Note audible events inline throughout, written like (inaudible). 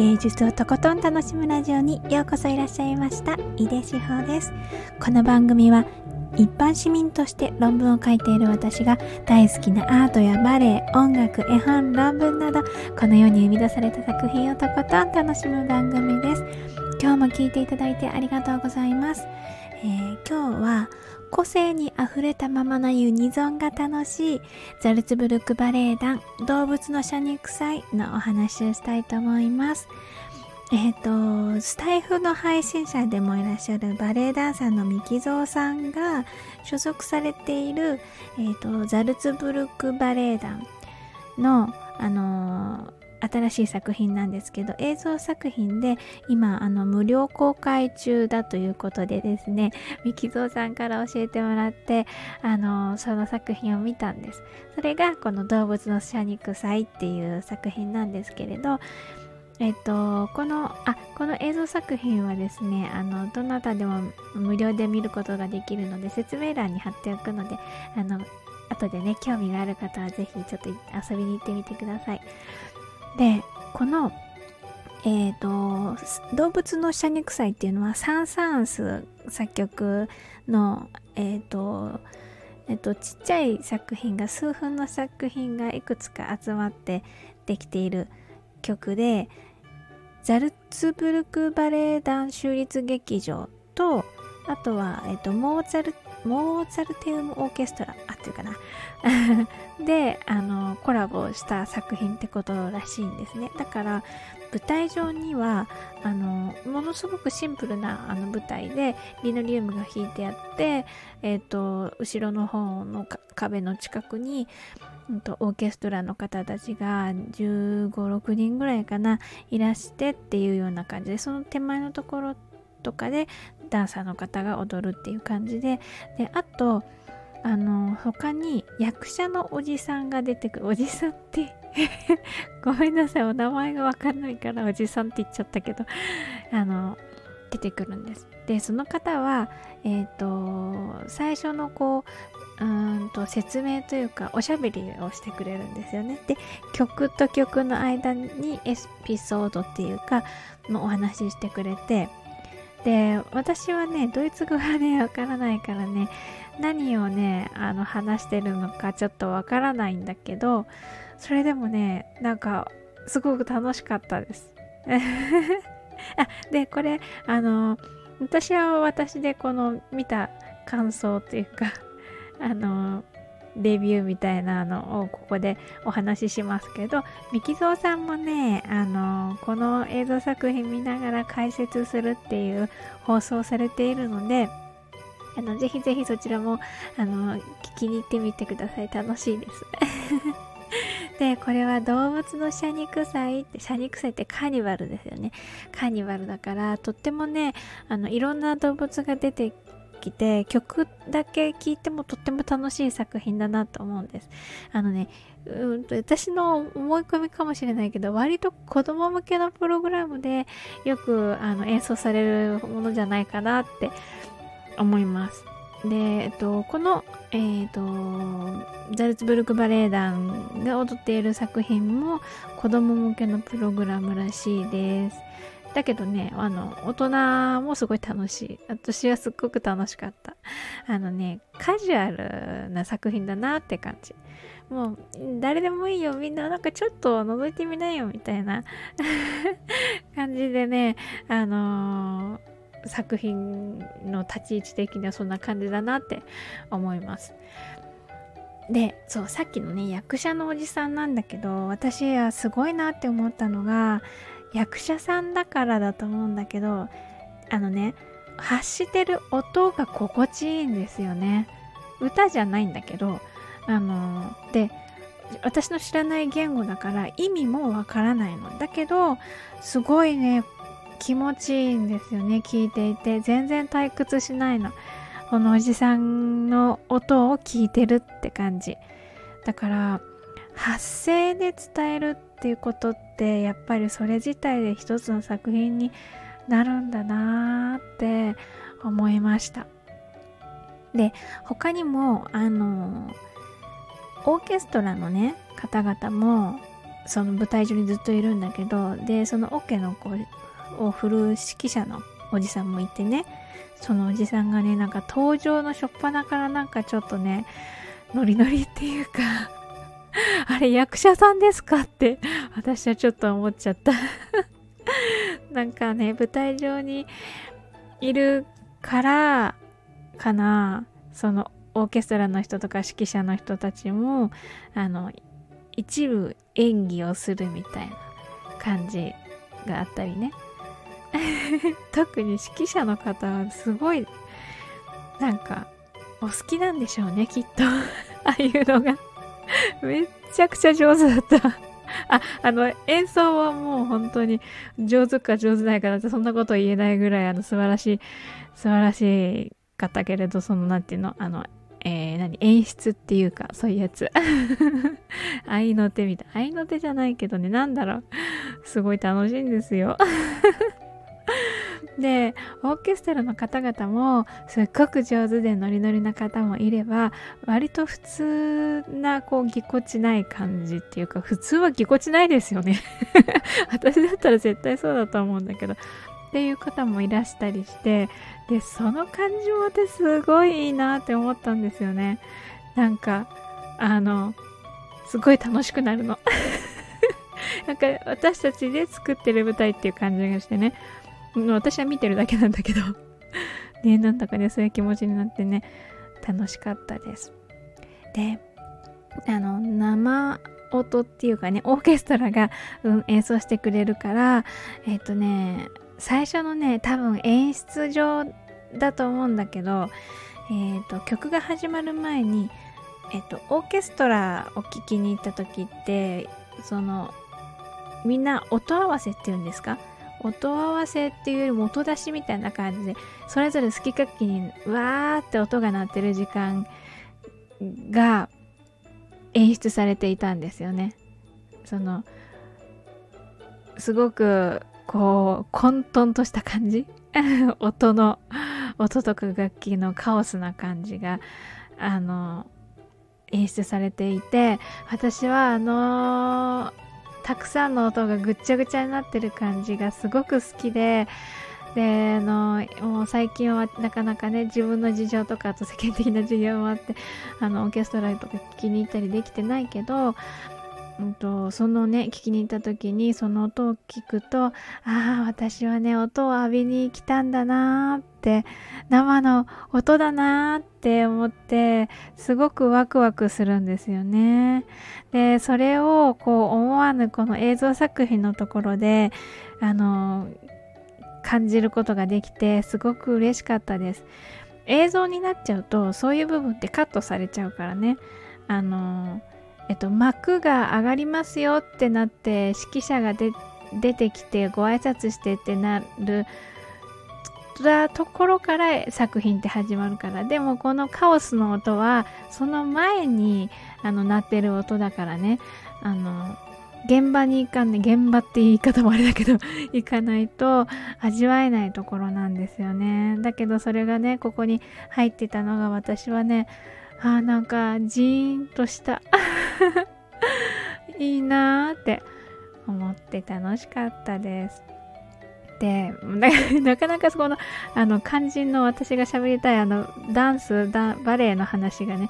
芸術をとことん楽しむラジオにようこそいらっしゃいました。井出志保です。この番組は一般市民として論文を書いている私が大好きなアートやバレエ、音楽、絵本、論文などこの世に生み出された作品をとことん楽しむ番組です。今日も聴いていただいてありがとうございます、えー、今日は個性にあふれたままのユニゾンが楽しいザルツブルクバレエ団動物の謝肉祭のお話をしたいと思います。えっ、ー、と、スタイフの配信者でもいらっしゃるバレエダンサーのミキゾーさんが所属されている、え、ー、と、ザルツブルクバレエ団の、あのー新しい作品なんですけど映像作品で今あの無料公開中だということでですねミキゾーさんから教えてもらってあのその作品を見たんですそれがこの動物の謝肉祭っていう作品なんですけれどえっと、この、あ、この映像作品はですね、あの、どなたでも無料で見ることができるので、説明欄に貼っておくので、あの、後でね、興味がある方はぜひちょっと遊びに行ってみてください。でこのえ、ー、と動物の謝肉祭っていうのはサン・サンス作曲のえっ、ー、とえっと、ちっちゃい作品が数分の作品がいくつか集まってできている曲でザルツブルクバレエ団州立劇場とあとは、えっと、モーツァルモーツァルテウムオーケストラあっていうかな。(laughs) であのコラボした作品ってことらしいんですね。だから舞台上にはあのものすごくシンプルなあの舞台でリノリウムが引いてあって、えーと、後ろの方の壁の近くに、んと、オーケストラの方たちが1 5 6人ぐらいかないらしてっていうような感じでその手前のところってとかでダンサーの方が踊るっていう感じで。であとあの他に役者のおじさんが出てくる。おじさんって (laughs) ごめんなさいお名前がわかんないからおじさんって言っちゃったけどあの出てくるんです。でその方はえっ、ー、と最初のこううんと説明というかおしゃべりをしてくれるんですよね。で曲と曲の間にエピソードっていうかのお話ししてくれてで私はねドイツ語がねわからないからね何をねあの話してるのかちょっとわからないんだけどそれでもねなんかすごく楽しかったです。(laughs) あでこれあの私は私でこの見た感想っていうかあのレビューみたいなのをここでお話ししますけど、ミキゾーさんもね、あの、この映像作品見ながら解説するっていう放送されているので、あの、ぜひぜひそちらも、あの、聞きに行ってみてください。楽しいです。(laughs) で、これは動物の謝肉祭って、謝肉祭ってカーニバルですよね。カーニバルだから、とってもね、あの、いろんな動物が出てきて曲だけ聴いてもとっても楽しい作品だなと思うんですあのねうんと私の思い込みかもしれないけど割と子供向けのプログラムでよくあの演奏されるものじゃないかなって思いますで、えっと、この、えっと、ザルツブルクバレエ団が踊っている作品も子供向けのプログラムらしいです。だけどね、あの、大人もすごい楽しい。私はすっごく楽しかった。あのね、カジュアルな作品だなって感じ。もう、誰でもいいよ。みんななんかちょっと覗いてみなよ。みたいな (laughs) 感じでね、あのー、作品の立ち位置的にはそんな感じだなって思います。でそうさっきのね役者のおじさんなんだけど私はすごいなって思ったのが役者さんだからだと思うんだけどあのね発してる音が心地いいんですよね。歌じゃないんだけどあので私の知らない言語だから意味もわからないの。だけどすごいね気持ちいいんですよね聞いていて。全然退屈しないの。このおじさんの音を聞いてるって感じ。だから発声で伝えるっていうことってやっぱりそれ自体で一つの作品になるんだなーって思いました。で他にもあのオーケストラのね方々もその舞台上にずっといるんだけどでそのオケの子を振る指揮者のおじさんもいてねそのおじさんがねなんか登場の初っ端からなんかちょっとねノリノリっていうか (laughs) あれ役者さんですかって私はちょっと思っちゃった。(laughs) なんかね舞台上にいるからかな。そのオーケストラの人とか指揮者の人たちもあの一部演技をするみたいな感じがあったりね。(laughs) 特に指揮者の方はすごいなんかお好きなんでしょうねきっと。ああいうのが。(laughs) めっちゃくちゃ上手だった (laughs) あ、あの、演奏はもう本当に上手か上手ないかだってそんなこと言えないぐらいあの素晴らしい、素晴らしかったけれど、そのなんていうの、あの、えー、何演出っていうか、そういうやつ。(laughs) 愛の手みたい。愛の手じゃないけどね、なんだろう。すごい楽しいんですよ。でオーケストラの方々もすっごく上手でノリノリな方もいれば割と普通なこうぎこちない感じっていうか普通はぎこちないですよね。(laughs) 私だったら絶対そうだと思うんだけど。っていう方もいらしたりしてでその感じも私すごいいいなって思ったんですよね。なんかあのすごい楽しくなるの。(laughs) なんか私たちで作ってる舞台っていう感じがしてね。私は見てるだけなんだけど。(laughs) ね、なんだかね、そういう気持ちになってね、楽しかったです。で、あの、生音っていうかね、オーケストラが、うん、演奏してくれるから、えっ、とね、最初のね、多分演出上だと思うんだけど、え、ー、と、曲が始まる前に、えっ、ー、と、オーケストラを聴きに行った時って、その、みんな音合わせっていうんですか？音合わせっていうよりも音出しみたいな感じでそれぞれ好き勝手にわーって音が鳴ってる時間が演出されていたんですよね。そのすごくこう混沌とした感じ？(laughs) 音の音とか楽器のカオスな感じがあの演出されていて私はあのーたくさんの音がぐっちゃぐちゃになってる感じがすごく好きでであのもう最近はなかなかね自分の事情とかあと世間的な事情もあってあのオーケストラとか聴きに行ったりできてないけどうんと、そのね聞きに行った時にその音を聞くとああ私はね音を浴びに来たんだなーって生の音だなーって思ってすごくワクワクするんですよね。でそれをこう思わぬこの映像作品のところであの感じることができてすごく嬉しかったです。映像になっちゃうとそういう部分ってカットされちゃうからねあのえっと、幕が上がりますよってなって指揮者が出てきてご挨拶してってなるところから作品って始まるからでもこのカオスの音はその前にあの鳴ってる音だからね。あの現場に行かんね現場って言い方もあれだけど (laughs) 行かないと味わえないところなんですよね。だけどそれがねここに入ってたのが私はねあなんかジーンとした (laughs) いいなーって思って楽しかったです。で、(laughs) なかなかそこの、あの、肝心の私が喋りたい、あの、ダンス、ダバレエの話がね、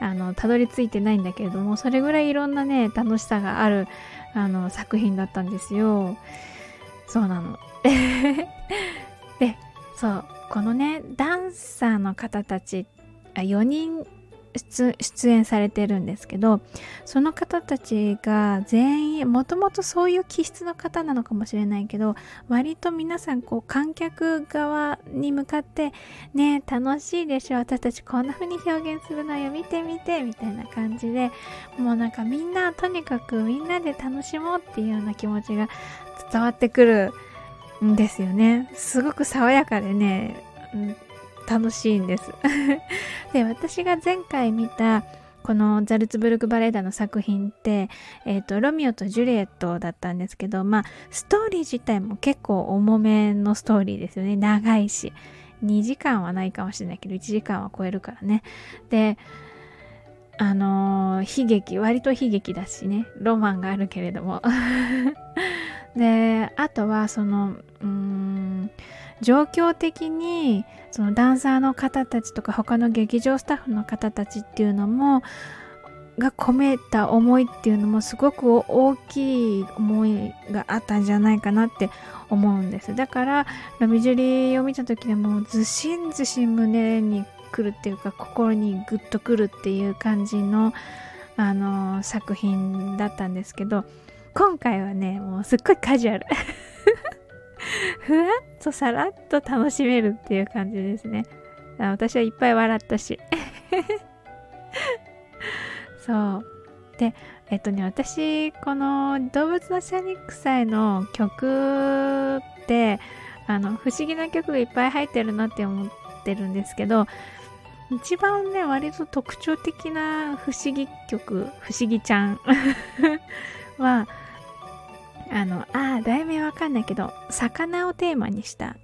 あの、たどり着いてないんだけれども、それぐらいいろんなね、楽しさがある、あの、作品だったんですよ。そうなの。(laughs) で、そう、このね、ダンサーの方たち、4人出演されてるんですけどその方たちが全員もともとそういう気質の方なのかもしれないけど割と皆さんこう観客側に向かってね楽しいでしょ私たちこんな風に表現するのよ見てみてみたいな感じでもうなんかみんなとにかくみんなで楽しもうっていうような気持ちが伝わってくるんですよね。すごく爽やかでねうん。楽しいんです (laughs) で私が前回見たこのザルツブルクバレエ団の作品って、えっ、ー、と、ロミオとジュリエットだったんですけど、まあ、ストーリー自体も結構重めのストーリーですよね。長いし。2時間はないかもしれないけど、1時間は超えるからね。で、あのー、悲劇割と悲劇だしねロマンがあるけれども (laughs) であとはそのうん状況的にそのダンサーの方たちとか他の劇場スタッフの方たちっていうのもが込めた思いっていうのもすごく大きい思いがあったんじゃないかなって思うんです。だからラミジュリーを見た時でもずしんずしん胸にくるっていうか心にグッとくるっていう感じのあの作品だったんですけど今回はねもうすっごいカジュアル。(laughs) ふわっとさらっと楽しめるっていう感じですね。私はいっぱい笑ったし。(laughs) そう。でえっとね私この「動物のシャニック祭」の曲ってあの不思議な曲がいっぱい入ってるなって思ってるんですけど一番ね割と特徴的な不思議曲不思議ちゃん (laughs) はあのあ題名わかんないけど魚をテーマにした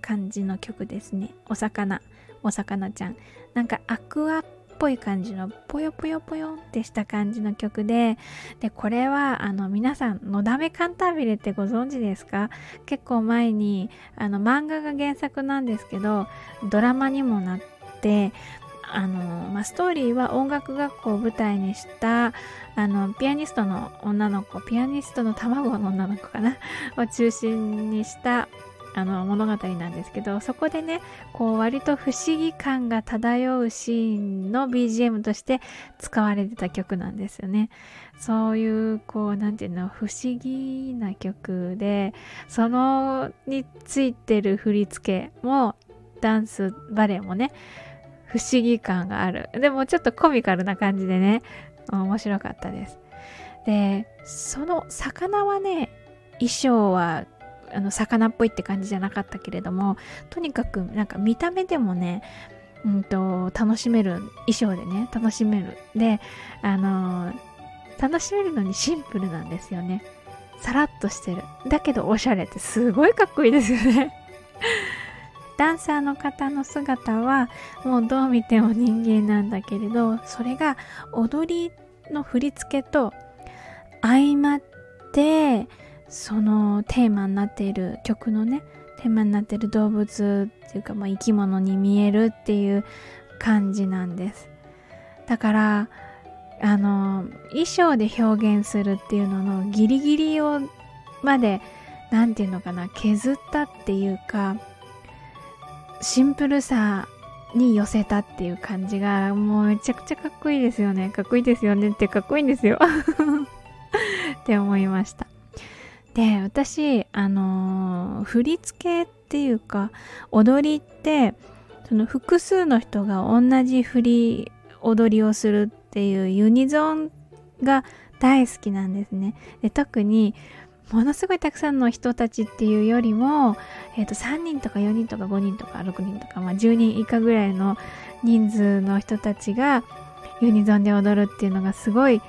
感じの曲ですね。お魚。お魚ちゃん。なんかアクアっぽい感じのぽよぽよぽよってした感じの曲ででこれはあの皆さん「のだめカンタービレ」ってご存知ですか？結構前にあの漫画が原作なんですけどドラマにもなってあの、まあ、ストーリーは音楽学校を舞台にしたあのピアニストの女の子ピアニストの卵の女の子かな？(laughs) を中心にしたあの物語なんですけどそこでねこう割と不思議感が漂うシーンの BGM として使われてた曲なんですよね。そういうこう何て言うの不思議な曲でそのについてる振り付けもダンスバレエもね不思議感がある。でもちょっとコミカルな感じでね面白かったです。でその魚はね衣装はあの魚っぽいって感じじゃなかったけれどもとにかくなんか見た目でもねうんと楽しめる衣装でね楽しめる。であの、楽しめるのにシンプルなんですよね。さらっとしてる。だけどおしゃれってすごいかっこいいですよね。ダンサーの方の姿はもうどう見ても人間なんだけれどそれが踊りの振り付けと相まってそのテーマになっている曲のねテーマになっている動物っていうか、まあ、生き物に見えるっていう感じなんです。だからあの衣装で表現するっていうののギリギリをまで何て言うのかな削ったっていうかシンプルさに寄せたっていう感じがもうめちゃくちゃかっこいいですよね。かっこいいですよね。ってかっこいいんですよ。(laughs) って思いました。で私あのー、振り付けっていうか踊りってその複数の人が同じ振り踊りをするっていうユニゾンが大好きなんですね。で特にものすごいたくさんの人たちっていうよりも、えー、と3人とか4人とか5人とか6人とか、まあ、10人以下ぐらいの人数の人たちがユニゾンで踊るっていうのがすごい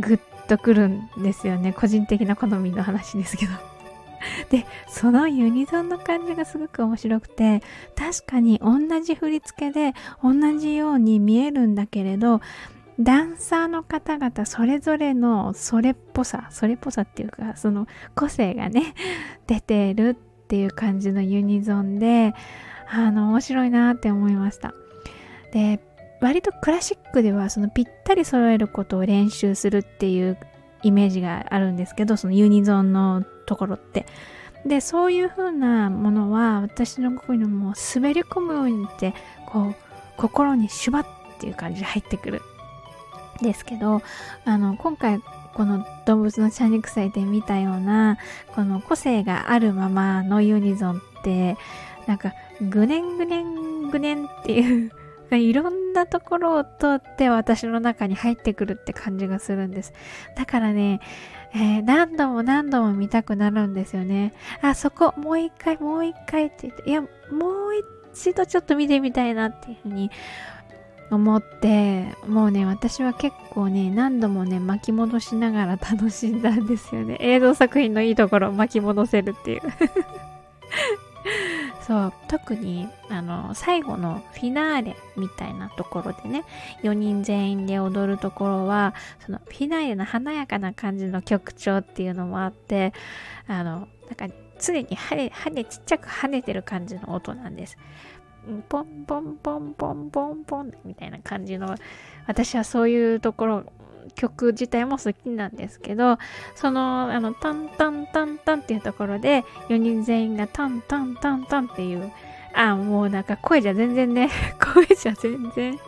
グッとくるんですよね。個人的な好みの話ですけど。(laughs) でそのユニゾンの感じがすごく面白くて確かに同じ振り付けで同じように見えるんだけれどダンサーの方々それぞれのそれっぽさそれっぽさっていうかその個性がね (laughs) 出てるっていう感じのユニゾンであの面白いなって思いました。で割とクラシックではそのぴったり揃えることを練習するっていうイメージがあるんですけどそのユニゾンのところって。でそういう風なものは私のここにも滑り込むようにってこう心にシュバッっていう感じで入ってくる。ですけどあの今回この動物のシャニクサイで見たようなこの個性があるままのユニゾンってなんかぐねんぐねんぐねんっていういろんなところを通って私の中に入ってくるって感じがするんです。だからね、えー、何度も何度も見たくなるんですよね。あ、そこ、もう一回、もう一回って言って、いや、もう一度ちょっと見てみたいなっていうふうに思って、もうね、私は結構ね、何度もね、巻き戻しながら (laughs) 楽しんだんですよね。映像作品のいいところを巻き戻せるっていう (laughs) そう特にあの最後のフィナーレみたいなところでね4人全員で踊るところはそのフィナーレの華やかな感じの曲調っていうのもあってあのなんか常に跳ね跳ねちっちゃく跳ねてる感じの音なんです。ポンポンポンポンポンポンみたいな感じの私はそういうところ曲自体も好きなんですけどそのあのタンタンタンタンっていうところで4人全員がタンタンタンタンっていうあもうなんか声じゃ全然ね (laughs) 声じゃ全然。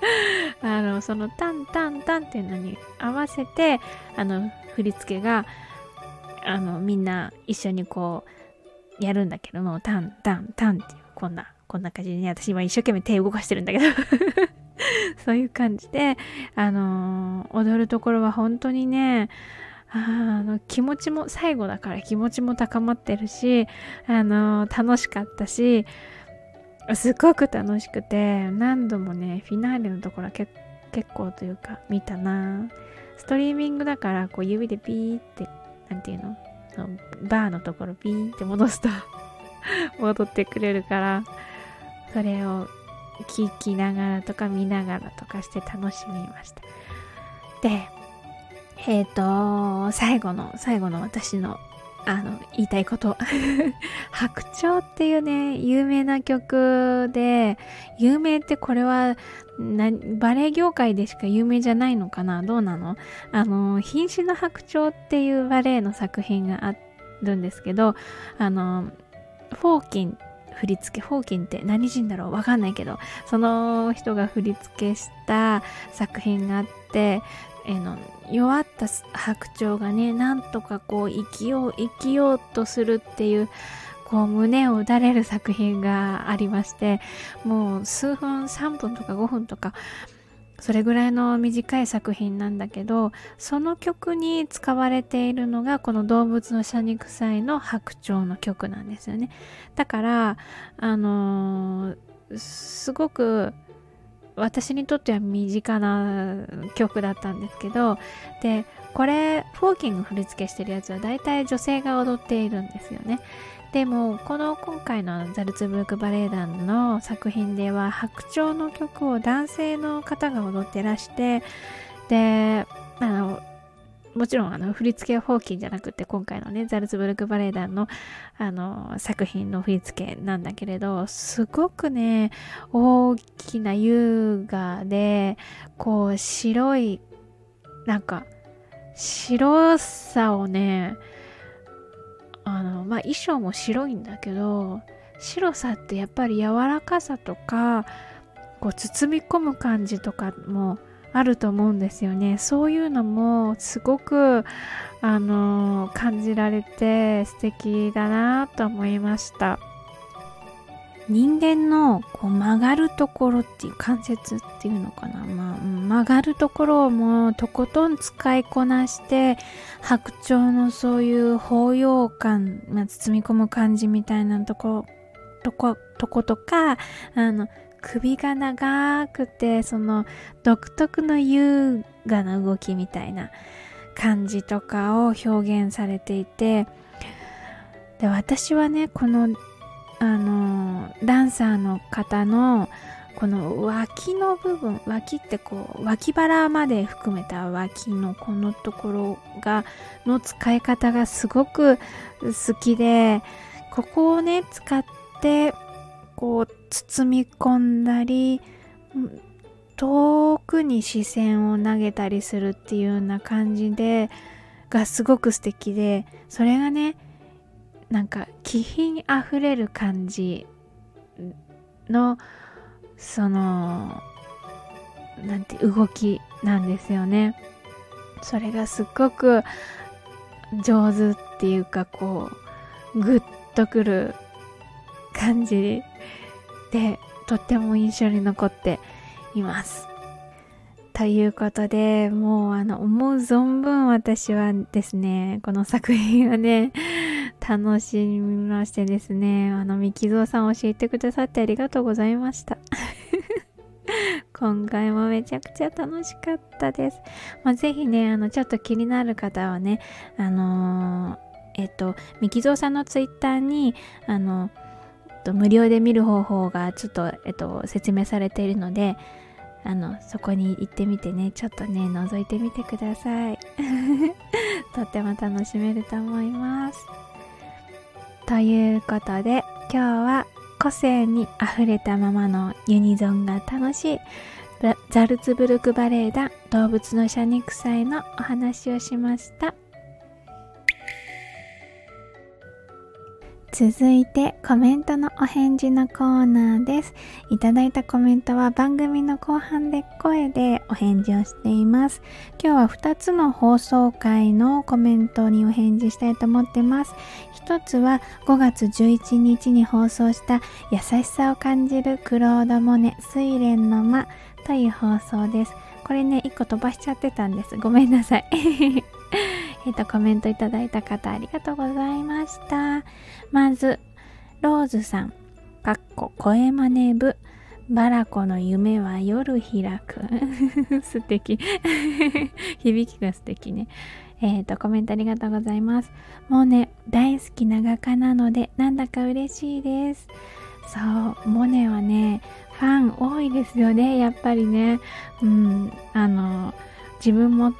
(laughs) あのそのタンタンタンっていうのに合わせてあの振り付けがあのみんな一緒にこうやるんだけどもタンタンタンっていうこんなこんな感じでね、私今一生懸命手動かしてるんだけど。(laughs) そういう感じで、あのー、踊るところは本当にね、あの気持ちも最後だから気持ちも高まってるし、あのー、楽しかったしすごく楽しくて何度もねフィナーレのところは結構というか見たな。ストリーミングだからこう指でピーって何て言うの？バーのところピーって戻すと (laughs) 戻ってくれるからそれを聞きながらとか見ながらとかして楽しみました。で、えっ、ー、と、最後の、最後の私の、あの、言いたいこと。(laughs) 白鳥っていうね、有名な曲で、有名ってこれは、バレエ業界でしか有名じゃないのかな？どうなの？あの、瀕死の白鳥っていうバレエの作品があるんですけど、あの、フォーキン振付け、フォーキンって何人だろうわかんないけど、その人が振り付けした作品があって、えの弱った白鳥がね、なんとかこう生きよう、生きようとするっていう、こう胸を打たれる作品がありまして、もう数分、3分とか5分とか、それぐらいの短い作品なんだけどその曲に使われているのがこの動物の謝肉祭の白鳥の曲なんですよね。だからあのー、すごく私にとっては身近な曲だったんですけどでこれフォーキング振り付けしてるやつは大体女性が踊っているんですよね。でもこの今回のザルツブルクバレエ団の作品では白鳥の曲を男性の方が踊ってらしてであのもちろんあの振り付けはホーキンじゃなくて今回のねザルツブルクバレエ団のあの作品の振り付けなんだけれどすごくね大きな優雅でこう白いなんか白さをねあのまあ衣装も白いんだけど白さってやっぱり柔らかさとかこう包み込む感じとかもあると思うんですよね。そういうのもすごくあの感じられて素敵だなと思いました。人間のこう曲がるところっていう関節っていうのかな、まあ、曲がるところをもうとことん使いこなして白鳥のそういう包容感、まあ、包み込む感じみたいなとことことことかあの首が長くてその独特の優雅な動きみたいな感じとかを表現されていて。で私はねこのあのダンサーの方のこの脇の部分脇ってこう脇腹まで含めた脇のこのところがの使い方がすごく好きでここをね使ってこう包み込んだり遠くに視線を投げたりするっていうような感じでがすごく素敵でそれがねなんか気品あふれる感じのそのなんて動きなんですよね。それがすっごく上手っていうかこうグッとくる感じでとっても印象に残っています。ということでもうあの思う存分私はですねこの作品をね楽しみましてですね、あの、みきぞうさん教えてくださってありがとうございました。(laughs) 今回もめちゃくちゃ楽しかったです。まあ、ぜひね、あの、ちょっと気になる方はね、あのー、えっと、みきぞうさんのツイッターに、あの、と、無料で見る方法がちょっと、えっと、説明されているので、あの、そこに行ってみてね、ちょっとね、覗いてみてください。(laughs) とっても楽しめると思います。ということで、今日は個性に溢れたままのユニゾンが楽しいザルツブルクバレエ団動物の謝肉祭のお話をしました。続いてコメントのお返事のコーナーです。いただいたコメントは番組の後半で声でお返事をしています。今日は2つの放送回のコメントにお返事したいと思ってます。1つは5月11日に放送した優しさを感じるクロード・モネ睡蓮の間という放送です。これね、1個飛ばしちゃってたんです。ごめんなさい。えっと、コメントいただいた方ありがとうございました。まず、ローズさん、かっこ声真似部、バラコの夢は夜開く。(laughs) 素敵。(laughs) 響きが素敵ね。えっ、ー、と、コメントありがとうございます。もうね、大好きな画家なので、なんだか嬉しいです。そう、モネはね、ファン多いですよね、やっぱりね。うん、あの、自分も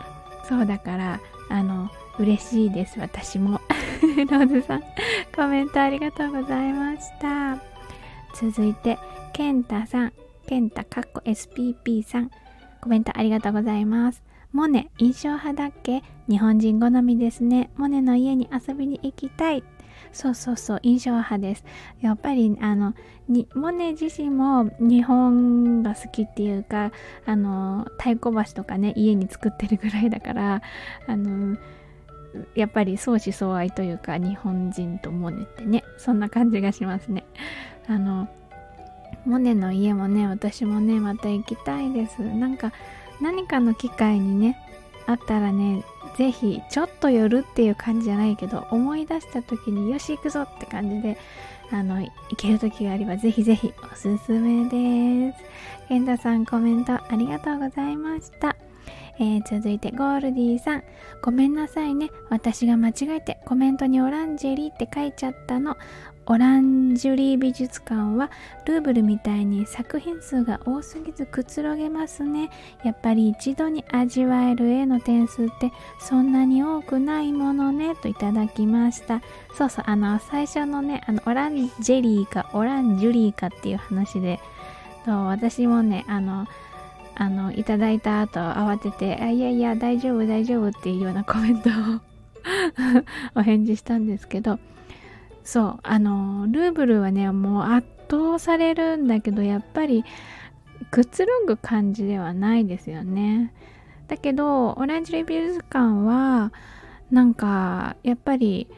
そうだから、あの、嬉しいです、私も。(laughs) ローズさん、コメントありがとうございました。続いて、ケンタさん、ケンタかっこ SPP さん、コメントありがとうございます。モネ、印象派だっけ？日本人好みですね。モネの家に遊びに行きたい。そうそうそう、印象派です。やっぱり、あの、にモネ自身も日本が好きっていうか、あの、太鼓橋とかね、家に作ってるぐらいだから、あの、やっぱり相思相愛というか、日本人とモネってね、そんな感じがしますね。あの、モネの家もね、私もね、また行きたいです。なんか、何かの機会にね、あったらね、ぜひちょっと寄るっていう感じじゃないけど思い出した時によし行くぞって感じであの行ける時があればぜひぜひおすすめです。健太さんコメントありがとうございました。えー、続いてゴールディさん。ごめんなさいね。私が間違えてコメントにオランジェリーって書いちゃったの。オランジュリー美術館はルーブルみたいに作品数が多すぎずくつろげますね。やっぱり一度に味わえる絵の点数ってそんなに多くないものねといただきました。そうそう、あの最初のね、あのオランジェリーかオランジュリーかっていう話で、私もね、あの、あの、いただいた後慌てて、あいやいや大丈夫大丈夫っていうようなコメントを (laughs) お返事したんですけど、そうあのルーブルはねもう圧倒されるんだけどやっぱりくつろぐ感じではないですよね。だけどオレンジレビューズ館はなんかやっぱり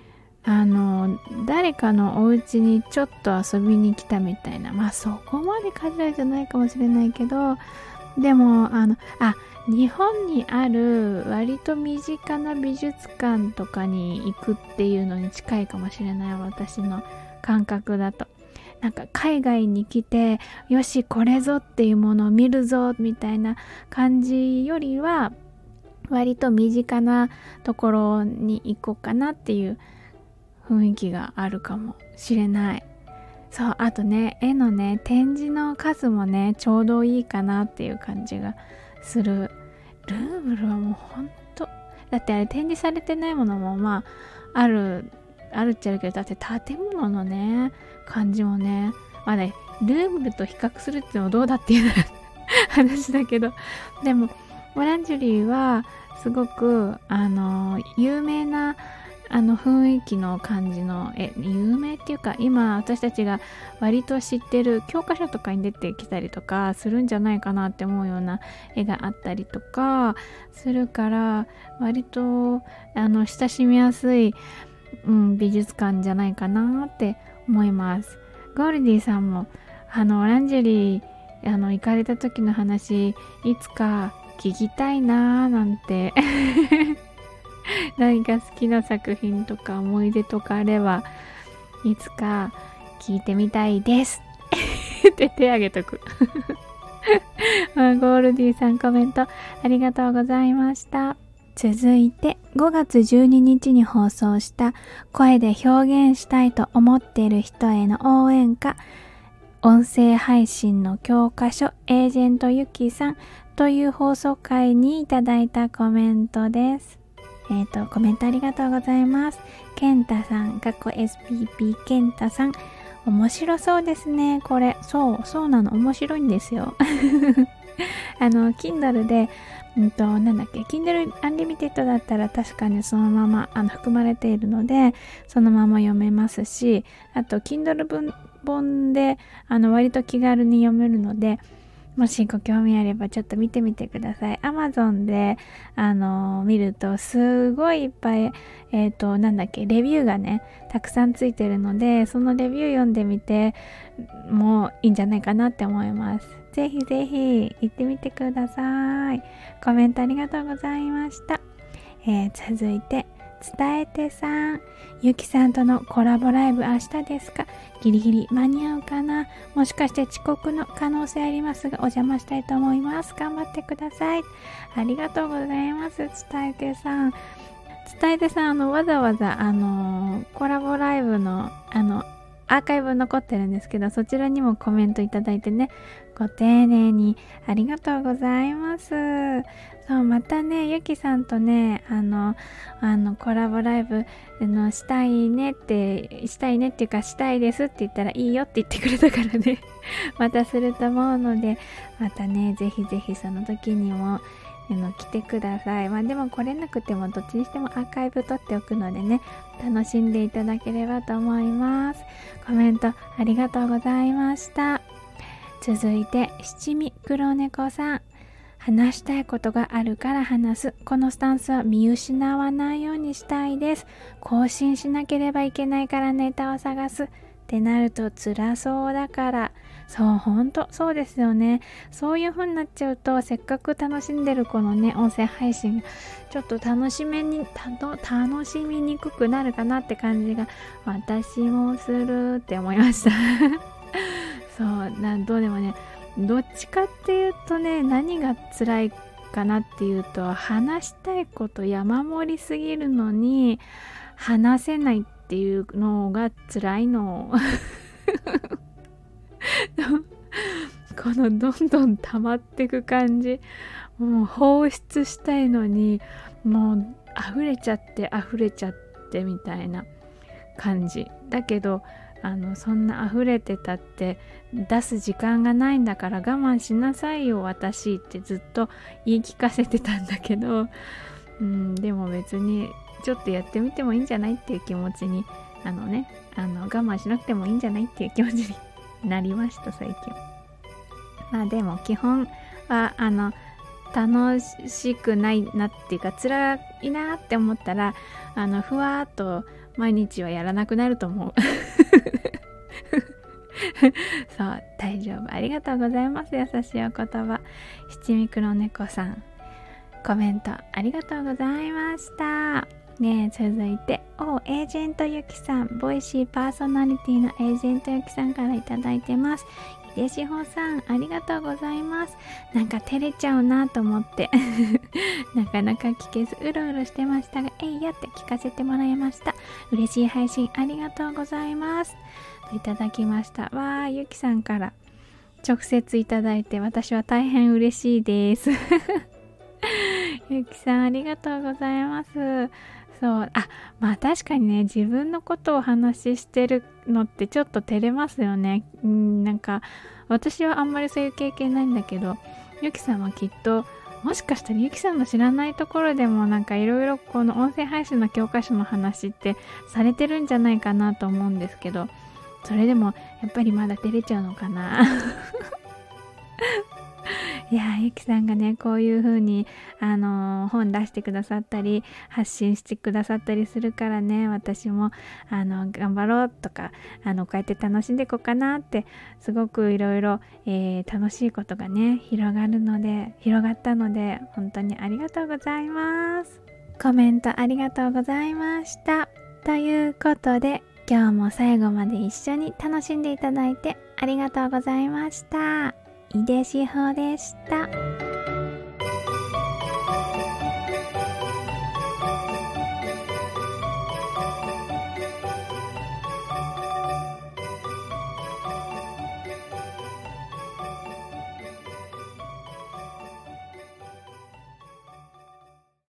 あの誰かのお家にちょっと遊びに来たみたいな。まあそこまでカジュアルじゃないかもしれないけどでもあのあ日本にある割と身近な美術館とかに行くっていうのに近いかもしれない私の感覚だと。なんか海外に来てよしこれぞっていうものを見るぞみたいな感じよりは割と身近なところに行こうかなっていう雰囲気があるかもしれない。そうあとね絵のね展示の数もねちょうどいいかなっていう感じがする。ルーブルはもうほんと。だってあれ展示されてないものもまああるあるっちゃあるけどだって建物のね感じもねまあねルーブルと比較するっていうのもどうだっていう (laughs) 話だけど。でもオランジュリーはすごくあの有名なあの雰囲気の感じのえ有名っていうか今私たちが割と知ってる教科書とかに出てきたりとかするんじゃないかなって思うような絵があったりとかするから割とあの親しみやすい、うん、美術館じゃないかなって思います。ゴールディさんもあのオランジェリーあの行かれた時の話いつか聞きたいなーなんて (laughs) 何か好きな作品とか思い出とかあれば、いつか聞いてみたいです。(laughs) って手挙げとく (laughs) ゴールディさんコメントありがとうございました。続いて5月12日に放送した声で表現したいと思っている人への応援歌音声配信の教科書エージェントゆきさんという放送回にいただいたコメントです。えっ、ー、と、コメントありがとうございます。ケンタさん、過去 SPP ケンタさん、面白そうですね、これ。そう、そうなの、面白いんですよ。(laughs) あの、Kindle で、うんと、なんだっけ、Kindle Unlimited だったら確かにそのままあの含まれているので、そのまま読めますし、あと、Kindle 文本であの割と気軽に読めるので、もしご興味あればちょっと見てみてください。Amazon で、あのー、見るとすごいいっぱい、えっ、ー、と、なんだっけ、レビューがね、たくさんついてるので、そのレビュー読んでみてもいいんじゃないかなって思います。ぜひぜひ行ってみてください。コメントありがとうございました。えー、続いて、伝えてさん。ゆきさんとのコラボライブ明日ですか？ギリギリ間に合うかな？もしかして遅刻の可能性ありますがお邪魔したいと思います。頑張ってください。ありがとうございます。伝えてさん。伝えてさん、あの、わざわざ、あのー、コラボライブの、あの、アーカイブ残ってるんですけど、そちらにもコメントいただいてね、ご丁寧にありがとうございます。そう、またね、ゆきさんとね、あの、あの、コラボライブ、あの、したいねって、したいねっていうか、したいですって言ったらいいよって言ってくれたからね、(laughs) またすると思うので、またね、ぜひぜひその時にも、あの来てください。まあでも来れなくてもどっちにしてもアーカイブ取っておくのでね、楽しんでいただければと思います。コメントありがとうございました。続いて、七味黒猫さん。話したいことがあるから話す。このスタンスは見失わないようにしたいです。更新しなければいけないからネタを探す。ってなると辛そうだから。そう、ほんと、そうですよね。そういう風になっちゃうと、せっかく楽しんでるこのね、音声配信が、ちょっと楽しめに、楽しみにくくなるかなって感じが、私もするって思いました。(laughs) そう、なんどうでもね、どっちかっていうとね、何が辛いかなっていうと、話したいこと山盛りすぎるのに、話せないっていうのが辛いの。(laughs) このどんどん溜まってく感じもう放出したいのにもう溢れちゃって溢れちゃってみたいな感じだけどあのそんな溢れてたって出す時間がないんだから我慢しなさいよ私ってずっと言い聞かせてたんだけど、(laughs) うん、でも別にちょっとやってみてもいいんじゃないっていう気持ちにあのねあの我慢しなくてもいいんじゃないっていう気持ちになりました最近。まあでも基本はあの楽しくないなっていうか辛いなって思ったらあのふわっと毎日はやらなくなると思う。(laughs) そう大丈夫。ありがとうございます。優しいお言葉。七味黒猫さん。コメントありがとうございました。ね続いて、おエージェントゆきさん、ボイシーパーソナリティのエージェントゆきさんから頂いてます。ひでしほさん、ありがとうございます。なんか照れちゃうなと思って。(laughs) なかなか聞けず、うろうろしてましたが、えいやって聞かせてもらいました。嬉しい配信ありがとうございます。いただきました。わー、ゆきさんから直接いただいて、私は大変嬉しいです。(laughs) ゆきさん、ありがとうございます。そう。あまあ確かにね自分のことをお話ししてるのってちょっと照れますよね。うんなんか私はあんまりそういう経験ないんだけどゆきさんはきっともしかしたらゆきさんの知らないところでもなんかいろいろこの音声配信の教科書の話ってされてるんじゃないかなと思うんですけどそれでもやっぱりまだ照れちゃうのかな。(laughs) いやゆきさんがねこういう風にあのー、本出してくださったり発信してくださったりするからね私もあの頑張ろうとかあのこうやって楽しんでいこうかなってすごくいろいろ楽しいことがね広がるので広がったので本当にありがとうございますコメントありがとうございましたということで今日も最後まで一緒に楽しんでいただいてありがとうございました。井出志保でした。